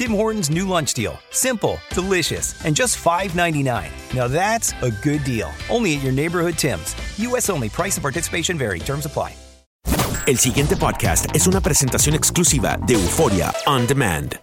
Tim Hortons new lunch deal. Simple, delicious, and just $5.99. Now that's a good deal. Only at your neighborhood Tim's. U.S. only. Price and participation vary. Terms apply. El siguiente podcast es una presentación exclusiva de Euforia On Demand.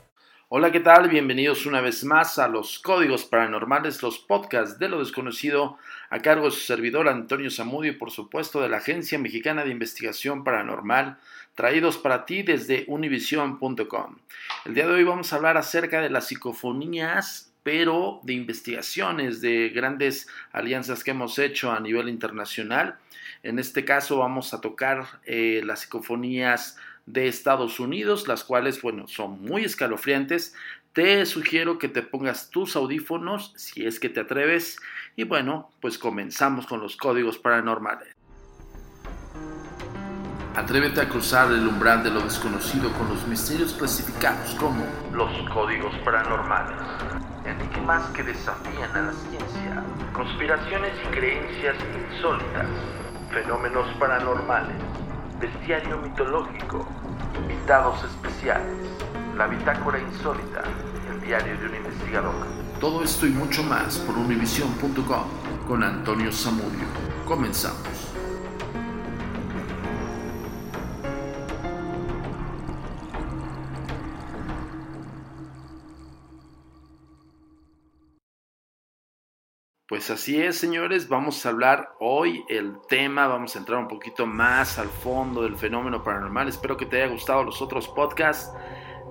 Hola, ¿qué tal? Bienvenidos una vez más a los Códigos Paranormales, los podcasts de lo desconocido, a cargo de su servidor Antonio Zamudio y por supuesto de la Agencia Mexicana de Investigación Paranormal, traídos para ti desde univision.com. El día de hoy vamos a hablar acerca de las psicofonías, pero de investigaciones, de grandes alianzas que hemos hecho a nivel internacional. En este caso vamos a tocar eh, las psicofonías de Estados Unidos, las cuales, bueno, son muy escalofriantes. Te sugiero que te pongas tus audífonos si es que te atreves. Y bueno, pues comenzamos con los códigos paranormales. Atrévete a cruzar el umbral de lo desconocido con los misterios clasificados como los códigos paranormales, enigmas que desafían a la ciencia, conspiraciones y creencias insólitas, fenómenos paranormales, bestiario mitológico, invitados especiales, la bitácora insólita, el diario de un investigador. Todo esto y mucho más por univision.com con Antonio Zamudio. Comenzamos. Pues así es, señores, vamos a hablar hoy el tema, vamos a entrar un poquito más al fondo del fenómeno paranormal. Espero que te haya gustado los otros podcasts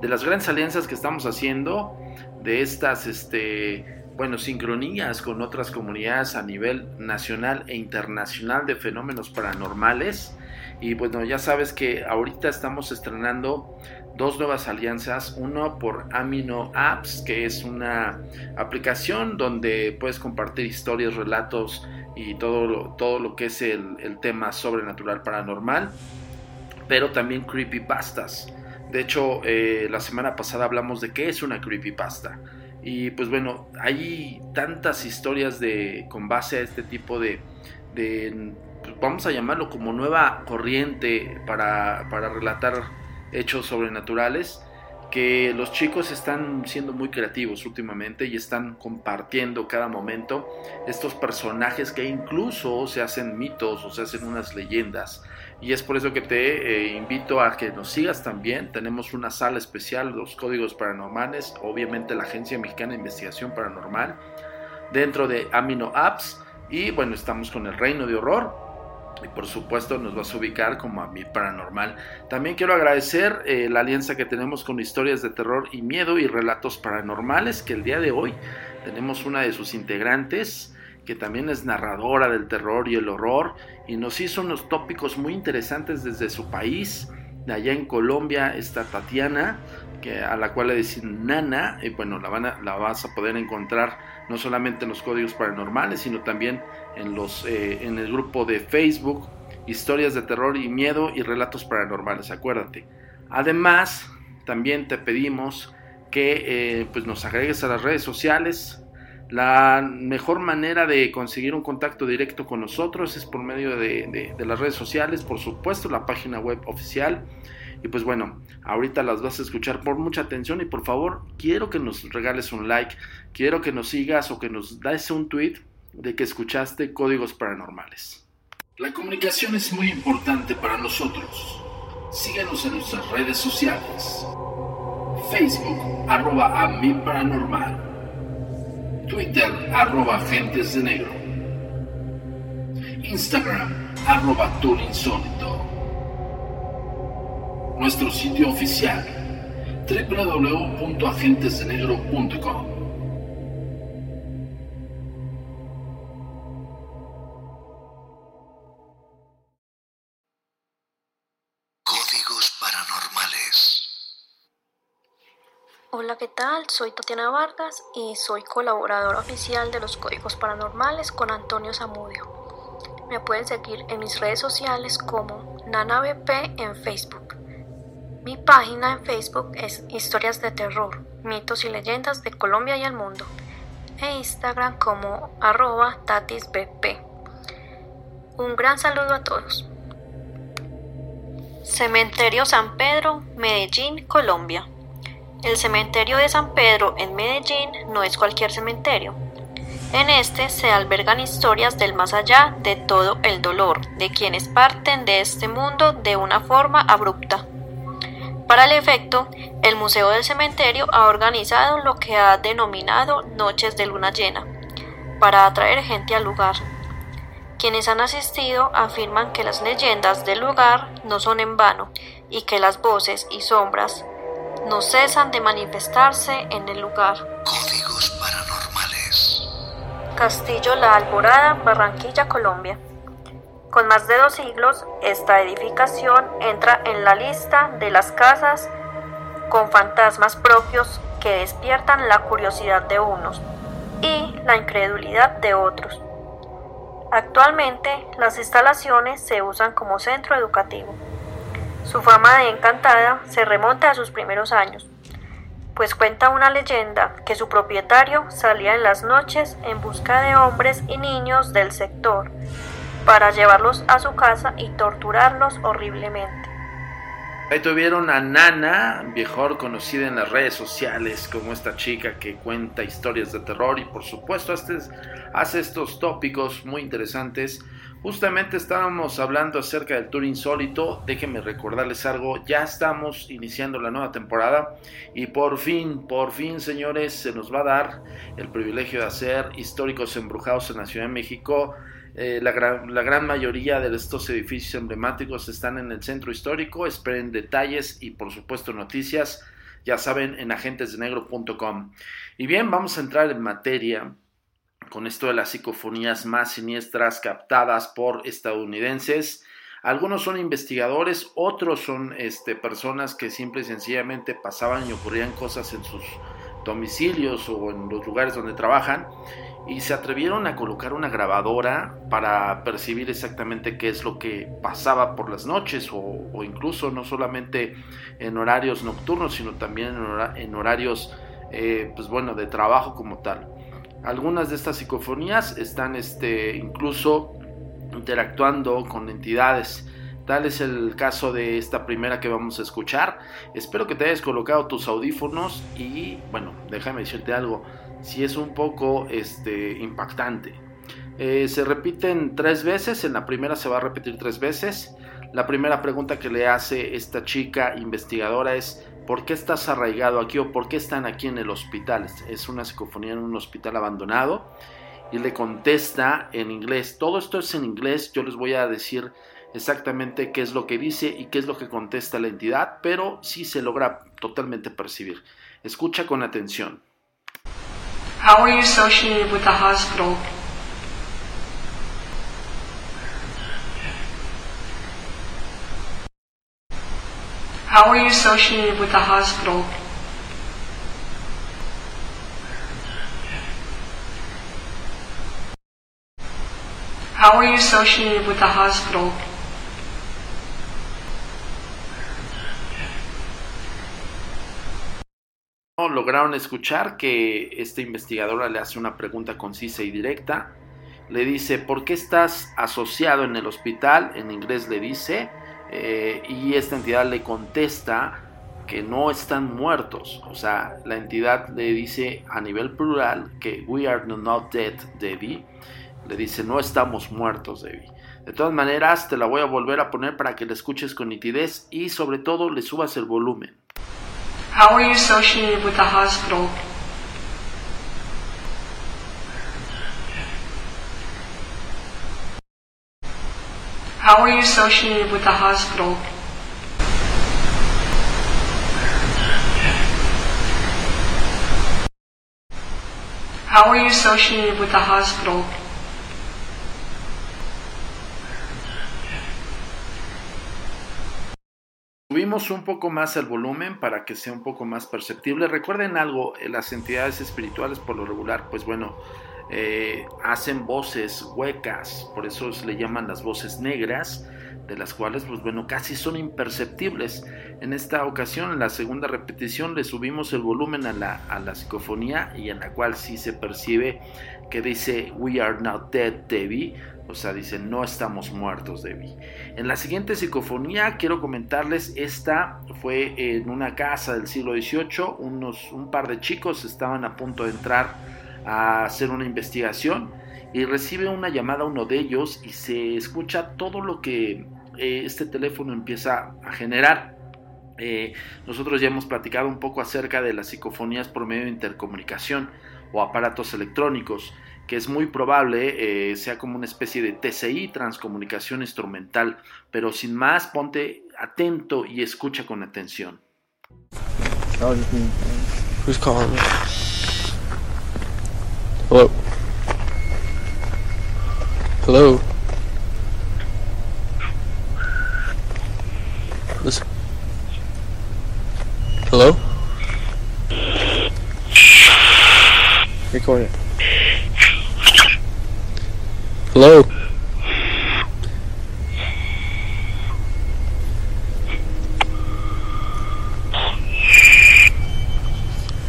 de las grandes alianzas que estamos haciendo, de estas, este, bueno, sincronías con otras comunidades a nivel nacional e internacional de fenómenos paranormales. Y bueno, ya sabes que ahorita estamos estrenando dos nuevas alianzas, uno por Amino Apps, que es una aplicación donde puedes compartir historias, relatos y todo lo, todo lo que es el, el tema sobrenatural paranormal, pero también creepypastas. De hecho, eh, la semana pasada hablamos de qué es una creepypasta. Y pues bueno, hay tantas historias de, con base a este tipo de, pues vamos a llamarlo como nueva corriente para, para relatar hechos sobrenaturales que los chicos están siendo muy creativos últimamente y están compartiendo cada momento estos personajes que incluso se hacen mitos o se hacen unas leyendas. Y es por eso que te eh, invito a que nos sigas también. Tenemos una sala especial, los códigos paranormales, obviamente la Agencia Mexicana de Investigación Paranormal, dentro de Amino Apps. Y bueno, estamos con el Reino de Horror, y por supuesto nos vas a ubicar como a mi paranormal. También quiero agradecer eh, la alianza que tenemos con historias de terror y miedo y relatos paranormales, que el día de hoy tenemos una de sus integrantes que también es narradora del terror y el horror y nos hizo unos tópicos muy interesantes desde su país. De allá en Colombia está Tatiana, que, a la cual le dicen Nana, y bueno, la, van la vas a poder encontrar no solamente en los códigos paranormales, sino también en, los, eh, en el grupo de Facebook, historias de terror y miedo y relatos paranormales, acuérdate. Además, también te pedimos que eh, pues nos agregues a las redes sociales, La mejor manera de conseguir un contacto directo con nosotros es por medio de, las redes sociales, por supuesto, la página web oficial. Y pues bueno, ahorita las vas a escuchar por mucha atención y por favor quiero que nos regales un like, quiero que nos sigas o que nos des un tweet de que escuchaste códigos paranormales. La comunicación es muy importante para nosotros. Síguenos en nuestras redes sociales. Facebook, arroba a mi paranormal. Twitter, arroba agentes de negro. Instagram, arroba insólito. Nuestro sitio oficial, www.agentesdenegro.com. tal? Soy Tatiana Vargas y soy colaboradora oficial de los Códigos Paranormales con Antonio Zamudio. Me pueden seguir en mis redes sociales como NanaBP en Facebook. Mi página en Facebook es Historias de Terror, Mitos y Leyendas de Colombia y el Mundo. E Instagram como arroba tatisbp. Un gran saludo a todos. Cementerio San Pedro, Medellín, Colombia. El cementerio de San Pedro en Medellín no es cualquier cementerio. En este se albergan historias del más allá de todo el dolor de quienes parten de este mundo de una forma abrupta. Para el efecto, el Museo del Cementerio ha organizado lo que ha denominado Noches de Luna Llena, para atraer gente al lugar. Quienes han asistido afirman que las leyendas del lugar no son en vano y que las voces y sombras no cesan de manifestarse en el lugar. Códigos paranormales. Castillo La Alborada, Barranquilla, Colombia. Con más de dos siglos, esta edificación entra en la lista de las casas con fantasmas propios que despiertan la curiosidad de unos y la incredulidad de otros. Actualmente, las instalaciones se usan como centro educativo. Su fama de encantada se remonta a sus primeros años, pues cuenta una leyenda que su propietario salía en las noches en busca de hombres y niños del sector para llevarlos a su casa y torturarlos horriblemente. Ahí tuvieron a Nana, mejor conocida en las redes sociales como esta chica que cuenta historias de terror y por supuesto hace estos tópicos muy interesantes Justamente estábamos hablando acerca del Tour Insólito. Déjenme recordarles algo. Ya estamos iniciando la nueva temporada y por fin, por fin, señores, se nos va a dar el privilegio de hacer históricos embrujados en la Ciudad de México. Eh, la, gran, la, gran, mayoría de estos edificios emblemáticos están en el centro histórico. Esperen detalles y, por supuesto, noticias. Ya saben, en agentesdenegro.com. Y bien, vamos a entrar en materia con esto de las psicofonías más siniestras captadas por estadounidenses. Algunos son investigadores, otros son este, personas que simple y sencillamente pasaban y ocurrían cosas en sus domicilios o en los lugares donde trabajan y se atrevieron a colocar una grabadora para percibir exactamente qué es lo que pasaba por las noches o, incluso no solamente en horarios nocturnos sino también en, horarios eh, pues bueno de trabajo como tal. Algunas de estas psicofonías están este, incluso interactuando con entidades. Tal es el caso de esta primera que vamos a escuchar. Espero que te hayas colocado tus audífonos y bueno, déjame decirte algo. Si es un poco este, impactante. Eh, se repiten tres veces. En la primera se va a repetir tres veces. La primera pregunta que le hace esta chica investigadora es ¿Por qué estás arraigado aquí o por qué están aquí en el hospital? Es una psicofonía en un hospital abandonado. Y le contesta en inglés. Todo esto es en inglés. Yo les voy a decir exactamente qué es lo que dice y qué es lo que contesta la entidad, pero sí se logra totalmente percibir. Escucha con atención. How are you associated with the hospital? How are you associated with the hospital? How are you associated with the hospital? lograron escuchar que esta investigadora le hace una pregunta concisa y directa. Le dice, ¿por qué estás asociado en el hospital? En inglés le dice, eh, y esta entidad le contesta que no están muertos. O sea, la entidad le dice a nivel plural que we are not dead, Debbie. Le dice, no estamos muertos, Debbie. De todas maneras, te la voy a volver a poner para que la escuches con nitidez y sobre todo le subas el volumen. How are you associated with the hospital? How are you associated with the hospital? How are you associated with the hospital? Subimos un poco más el volumen para que sea un poco más perceptible. Recuerden algo, eh, las entidades espirituales por lo regular, pues bueno, eh, hacen voces huecas, por eso se le llaman las voces negras, de las cuales, pues bueno, casi son imperceptibles. En esta ocasión, en la segunda repetición, le subimos el volumen a la, a la psicofonía y en la cual sí se percibe que dice We are not dead, Debbie o sea, dice, no estamos muertos, Debbie. En la siguiente psicofonía quiero comentarles, esta fue en una casa del siglo XVIII, unos, un par de chicos estaban a punto de entrar a hacer una investigación y recibe una llamada uno de ellos y se escucha todo lo que eh, este teléfono empieza a generar. Eh, nosotros ya hemos platicado un poco acerca de las psicofonías por medio de intercomunicación o aparatos electrónicos que es muy probable eh, sea como una especie de TCI, transcomunicación instrumental, pero sin más, ponte atento y escucha con atención. Who's calling me? Hello? Hello? Listen. Hello? Record it. Hello?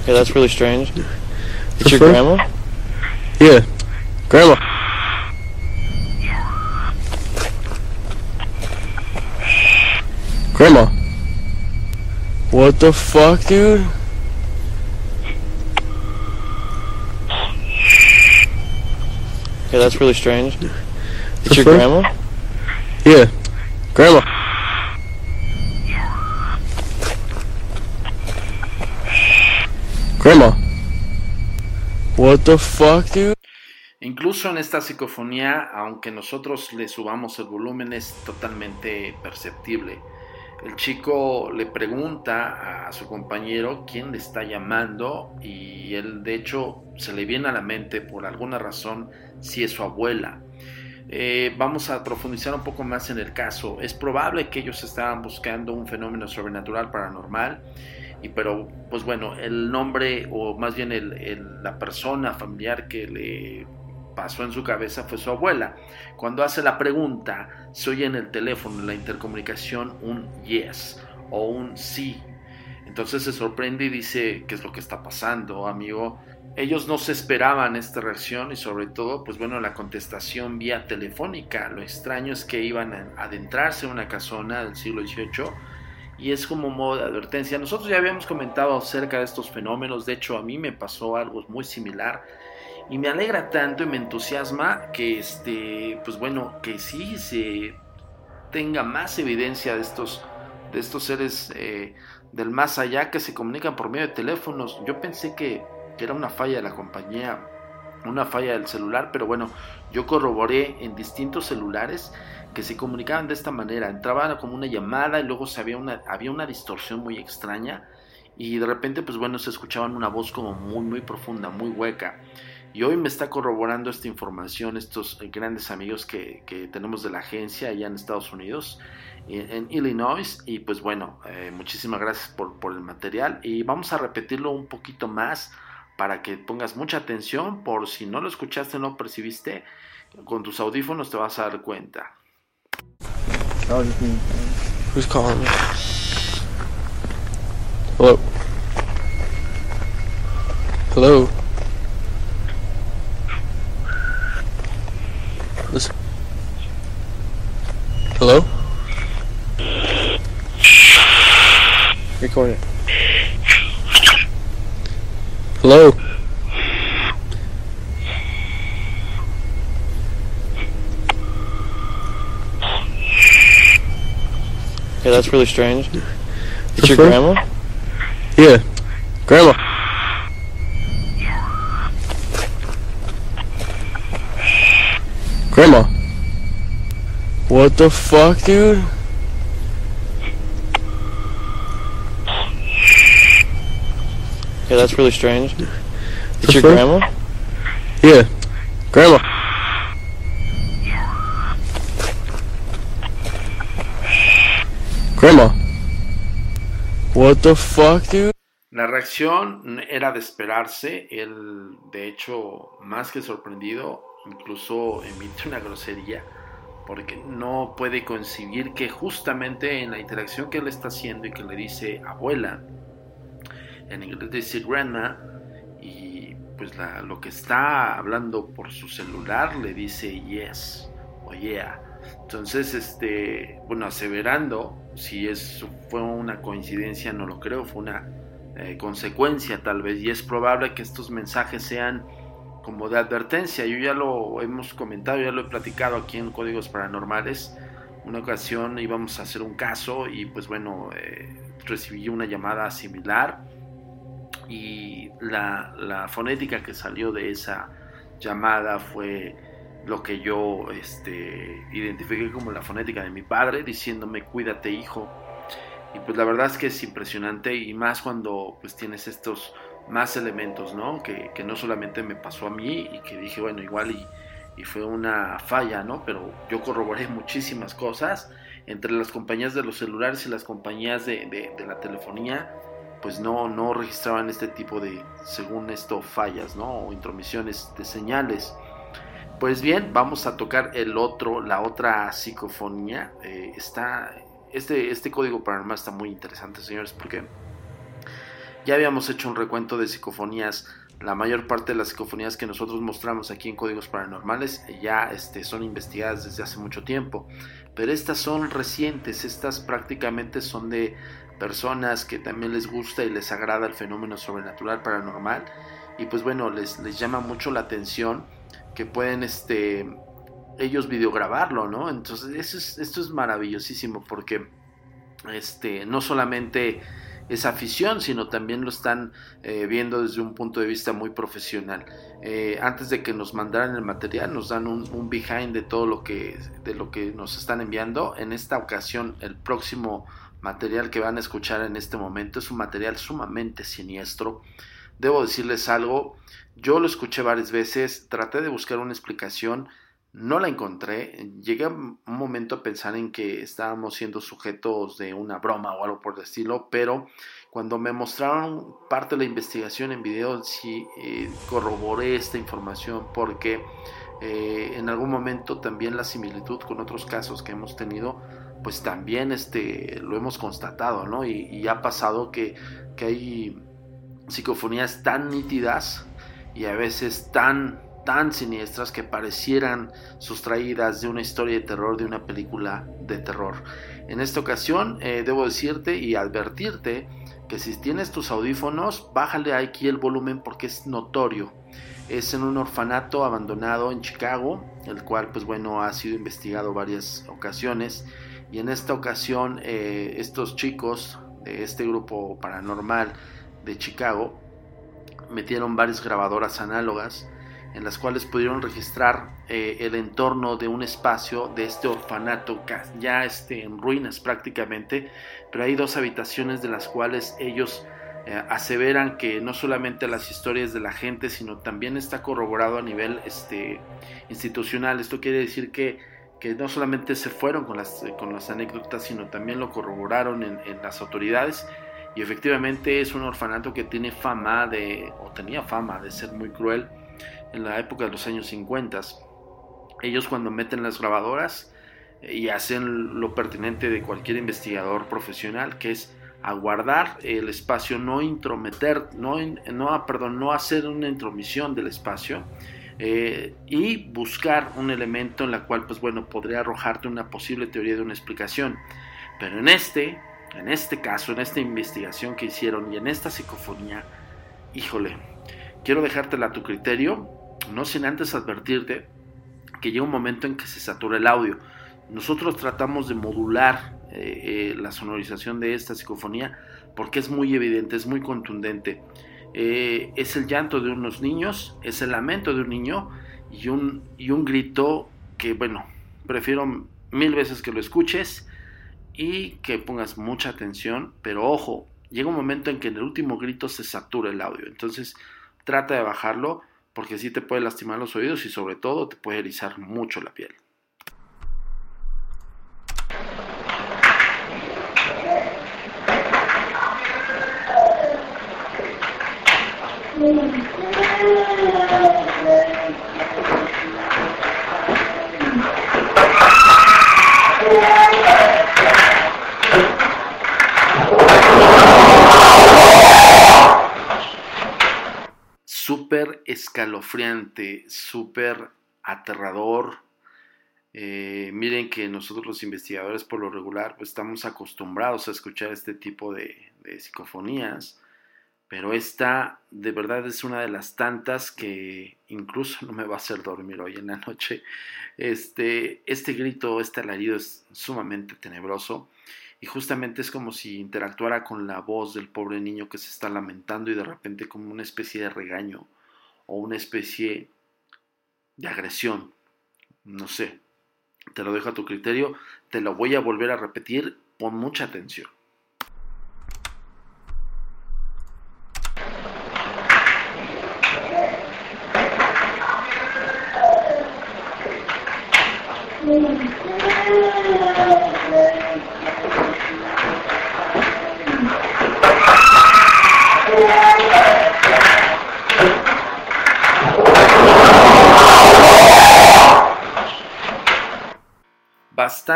Yeah, that's really strange. It's your grandma? Yeah. Grandma. Grandma. What the fuck, dude? Yeah, that's really strange. It's your grandma? Yeah. Grandma. Grandma. What the fuck, dude? Incluso en esta psicofonía, aunque nosotros le subamos el volumen, es totalmente perceptible. El chico le pregunta a su compañero quién le está llamando y él de hecho se le viene a la mente por alguna razón si es su abuela. Eh, vamos a profundizar un poco más en el caso. Es probable que ellos estaban buscando un fenómeno sobrenatural paranormal, y pero pues bueno, el nombre o más bien la persona familiar que le pasó en su cabeza fue su abuela. Cuando hace la pregunta, se oye en el teléfono, en la intercomunicación, un yes o un sí. Entonces se sorprende y dice, ¿qué es lo que está pasando, amigo? Ellos no se esperaban esta reacción y sobre todo, pues bueno, la contestación vía telefónica. Lo extraño es que iban a adentrarse en una casona del siglo XVIII y es como modo de advertencia. Nosotros ya habíamos comentado acerca de estos fenómenos, de hecho a mí me pasó algo muy similar y me alegra tanto y me entusiasma que este, pues bueno, que sí se tenga más evidencia de estos, de estos seres eh, del más allá que se comunican por medio de teléfonos. Yo pensé que que era una falla de la compañía, una falla del celular, pero bueno, yo corroboré en distintos celulares que se comunicaban de esta manera, entraban como una llamada y luego se había, una, había una distorsión muy extraña y de repente pues bueno se escuchaban una voz como muy muy profunda, muy hueca. Y hoy me está corroborando esta información estos grandes amigos que, tenemos de la agencia allá en Estados Unidos, en, Illinois. Y pues bueno, eh, muchísimas gracias por, por el material. Y vamos a repetirlo un poquito más para que pongas mucha atención por si no lo escuchaste, no percibiste, con tus audífonos te vas a dar cuenta. Who's calling me? Hello. Hello. Listen. Hello? Record it. Hello? Yeah, that's really strange. It's your grandma? Yeah. Grandma. Grandma. What the fuck, dude? Yeah, that's really strange. It's your grandma? Yeah. Grandma. Grandma. What the fuck, dude? La reacción era de esperarse. Él, de hecho, más que sorprendido, incluso emite una grosería porque no puede concebir que justamente en la interacción que él está haciendo y que le dice abuela, en inglés dice grandma, y pues lo que está hablando por su celular le dice yes o yeah. Entonces, este, bueno, aseverando, si es, fue una coincidencia, no lo creo, fue una eh, consecuencia tal vez, y es probable que estos mensajes sean como de advertencia. Yo ya lo hemos comentado, ya lo he platicado aquí en Códigos Paranormales. Una ocasión íbamos a hacer un caso y pues bueno, eh, recibí una llamada similar y la, fonética que salió de esa llamada fue lo que yo este, identifiqué como la fonética de mi padre, diciéndome cuídate hijo. Y pues la verdad es que es impresionante y más cuando pues tienes estos más elementos, ¿no? Que, no solamente me pasó a mí y que dije, bueno, igual y, fue una falla, ¿no? Pero yo corroboré muchísimas cosas entre las compañías de los celulares y las compañías de, la telefonía, pues no, no registraban este tipo de, según esto, fallas, ¿no? O intromisiones de señales. Pues bien, vamos a tocar el otro, la otra psicofonía. Eh, está, este, este código paranormal está muy interesante, señores, porque ya habíamos hecho un recuento de psicofonías. La mayor parte de las psicofonías que nosotros mostramos aquí en Códigos Paranormales ya este, son investigadas desde hace mucho tiempo. Pero estas son recientes, estas prácticamente son de personas que también les gusta y les agrada el fenómeno sobrenatural paranormal. Y pues bueno, les, les llama mucho la atención que pueden este, ellos videograbarlo, ¿no? Entonces eso es, esto es maravillosísimo porque este, no solamente esa afición, sino también lo están eh, viendo desde un punto de vista muy profesional. Eh, antes de que nos mandaran el material, nos dan un, behind de todo lo que, de lo que nos están enviando. En esta ocasión, el próximo material que van a escuchar en este momento es un material sumamente siniestro. Debo decirles algo, yo lo escuché varias veces, traté de buscar una explicación, no la encontré. Llegué a un momento a pensar en que estábamos siendo sujetos de una broma o algo por el estilo, pero cuando me mostraron parte de la investigación en video, sí eh, corroboré esta información porque eh, en algún momento también la similitud con otros casos que hemos tenido, pues también este, lo hemos constatado, ¿no? Y, y ha pasado que, que hay psicofonías tan nítidas y a veces tan tan siniestras que parecieran sustraídas de una historia de terror, de una película de terror. En esta ocasión eh, debo decirte y advertirte que si tienes tus audífonos, bájale aquí el volumen porque es notorio. Es en un orfanato abandonado en Chicago, el cual pues bueno ha sido investigado varias ocasiones y en esta ocasión eh, estos chicos de este grupo paranormal de Chicago metieron varias grabadoras análogas en las cuales pudieron registrar eh, el entorno de un espacio de este orfanato ya este, en ruinas prácticamente, pero hay dos habitaciones de las cuales ellos eh, aseveran que no solamente las historias de la gente, sino también está corroborado a nivel este, institucional. Esto quiere decir que, que no solamente se fueron con las, con las anécdotas, sino también lo corroboraron en, en las autoridades. Y efectivamente es un orfanato que tiene fama de, o tenía fama de ser muy cruel en la época de los años 50. Ellos cuando meten las grabadoras y hacen lo pertinente de cualquier investigador profesional, que es a guardar el espacio, no intrometer, no, no, perdón, no hacer una intromisión del espacio eh, y buscar un elemento en la cual, pues bueno, podría arrojarte una posible teoría de una explicación. Pero en este, en este caso, en esta investigación que hicieron y en esta psicofonía, híjole, quiero dejártela a tu criterio, no sin antes advertirte que llega un momento en que se satura el audio. Nosotros tratamos de modular eh, eh, la sonorización de esta psicofonía porque es muy evidente, es muy contundente. Eh, es el llanto de unos niños, es el lamento de un niño y un, y un grito que, bueno, prefiero mil veces que lo escuches y que pongas mucha atención, pero ojo, llega un momento en que en el último grito se satura el audio, entonces trata de bajarlo porque sí te puede lastimar los oídos y sobre todo te puede erizar mucho la piel. Escalofriante, súper aterrador. Eh, miren que nosotros los investigadores por lo regular pues, estamos acostumbrados a escuchar este tipo de, de psicofonías pero esta de verdad es una de las tantas que incluso no me va a hacer dormir hoy en la noche. Este, este grito, este alarido es sumamente tenebroso y justamente es como si interactuara con la voz del pobre niño que se está lamentando y de repente como una especie de regaño o una especie de agresión. No sé, te lo dejo a tu criterio, te lo voy a volver a repetir, pon mucha atención.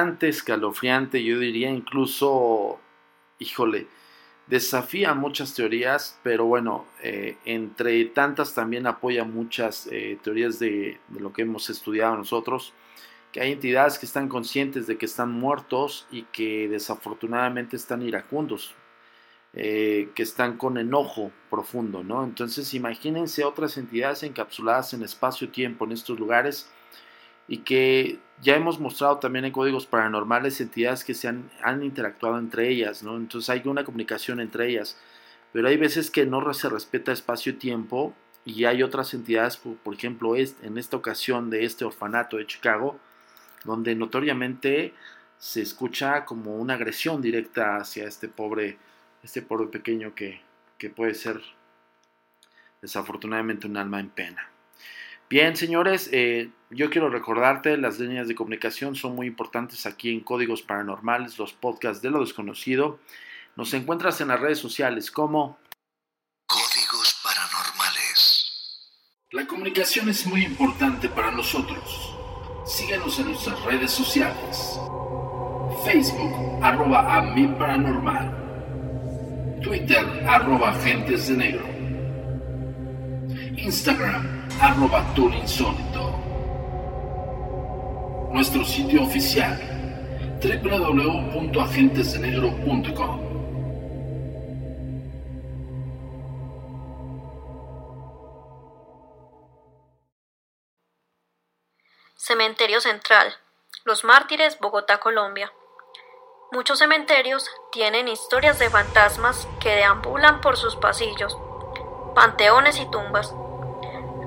Bastante escalofriante, yo diría incluso, híjole, desafía muchas teorías, pero bueno, eh, entre tantas también apoya muchas eh, teorías de, lo que hemos estudiado nosotros que hay entidades que están conscientes de que están muertos y que desafortunadamente están iracundos, eh, que están con enojo profundo, ¿no? Entonces imagínense otras entidades encapsuladas en espacio-tiempo en estos lugares y que ya hemos mostrado también en códigos paranormales entidades que se han, interactuado entre ellas, ¿no? Entonces hay una comunicación entre ellas, pero hay veces que no se respeta espacio-tiempo y hay otras entidades, por, ejemplo, en esta ocasión de este orfanato de Chicago, donde notoriamente se escucha como una agresión directa hacia este pobre, este pobre pequeño que, puede ser desafortunadamente un alma en pena. Bien, señores, eh, yo quiero recordarte, las líneas de comunicación son muy importantes aquí en Códigos Paranormales, los podcasts de lo desconocido. Nos encuentras en las redes sociales como Códigos Paranormales. La comunicación es muy importante para nosotros síguenos en nuestras redes sociales. Facebook, arroba a mi paranormal. Twitter, arroba agentes de negro. Instagram, arroba insólito. Nuestro sitio oficial, www.agentesdenegro.com. Cementerio Central. Los Mártires, Bogotá, Colombia. Muchos cementerios tienen historias de fantasmas que deambulan por sus pasillos, panteones y tumbas,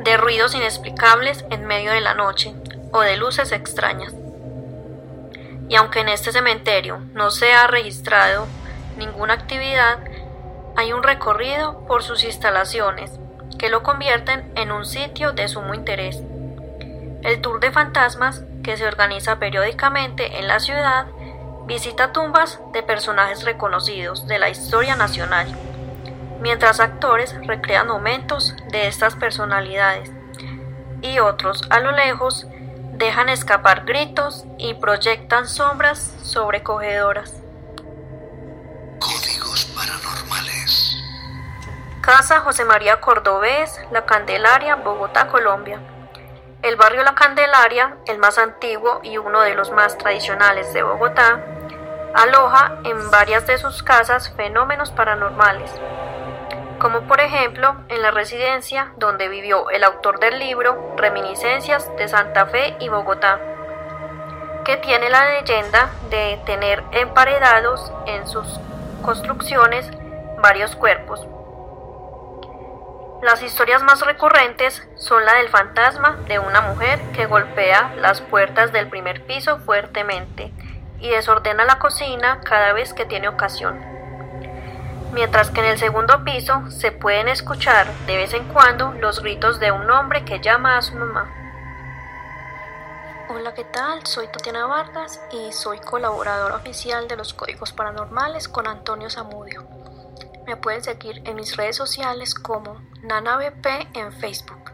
de ruidos inexplicables en medio de la noche o de luces extrañas. Y aunque en este cementerio no se ha registrado ninguna actividad, hay un recorrido por sus instalaciones que lo convierten en un sitio de sumo interés. El Tour de Fantasmas, que se organiza periódicamente en la ciudad, visita tumbas de personajes reconocidos de la historia nacional, mientras actores recrean momentos de estas personalidades y otros a lo lejos dejan escapar gritos y proyectan sombras sobrecogedoras. Códigos Casa José María Cordobés, La Candelaria, Bogotá, Colombia. El barrio La Candelaria, el más antiguo y uno de los más tradicionales de Bogotá, aloja en varias de sus casas fenómenos paranormales, como por ejemplo en la residencia donde vivió el autor del libro Reminiscencias de Santa Fe y Bogotá, que tiene la leyenda de tener emparedados en sus construcciones varios cuerpos. Las historias más recurrentes son la del fantasma de una mujer que golpea las puertas del primer piso fuertemente y desordena la cocina cada vez que tiene ocasión. Mientras que en el segundo piso se pueden escuchar de vez en cuando los gritos de un hombre que llama a su mamá. Hola, ¿qué tal? Soy Tatiana Vargas y soy colaboradora oficial de los Códigos Paranormales con Antonio Zamudio. Me pueden seguir en mis redes sociales como NanaBP en Facebook.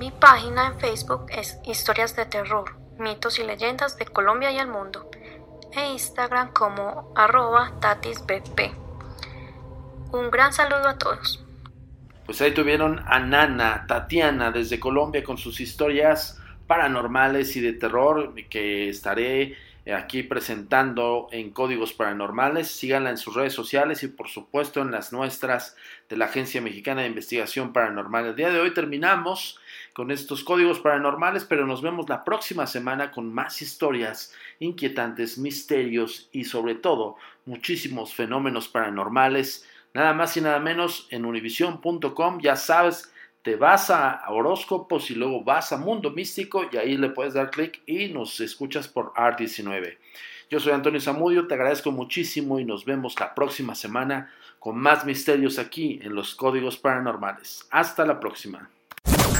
Mi página en Facebook es Historias de Terror, mitos y leyendas de Colombia y el mundo e Instagram como arroba tatisbp. Un gran saludo a todos. Pues ahí tuvieron a Nana, Tatiana, desde Colombia con sus historias paranormales y de terror que estaré aquí presentando en Códigos Paranormales. Síganla en sus redes sociales y por supuesto en las nuestras de la Agencia Mexicana de Investigación Paranormal. El día de hoy terminamos con estos códigos paranormales, pero nos vemos la próxima semana con más historias inquietantes, misterios y sobre todo muchísimos fenómenos paranormales. Nada más y nada menos en univision.com, ya sabes, te vas a horóscopos y luego vas a Mundo Místico y ahí le puedes dar clic y nos escuchas por Art19. Yo soy Antonio Zamudio, te agradezco muchísimo y nos vemos la próxima semana con más misterios aquí en los códigos paranormales. Hasta la próxima.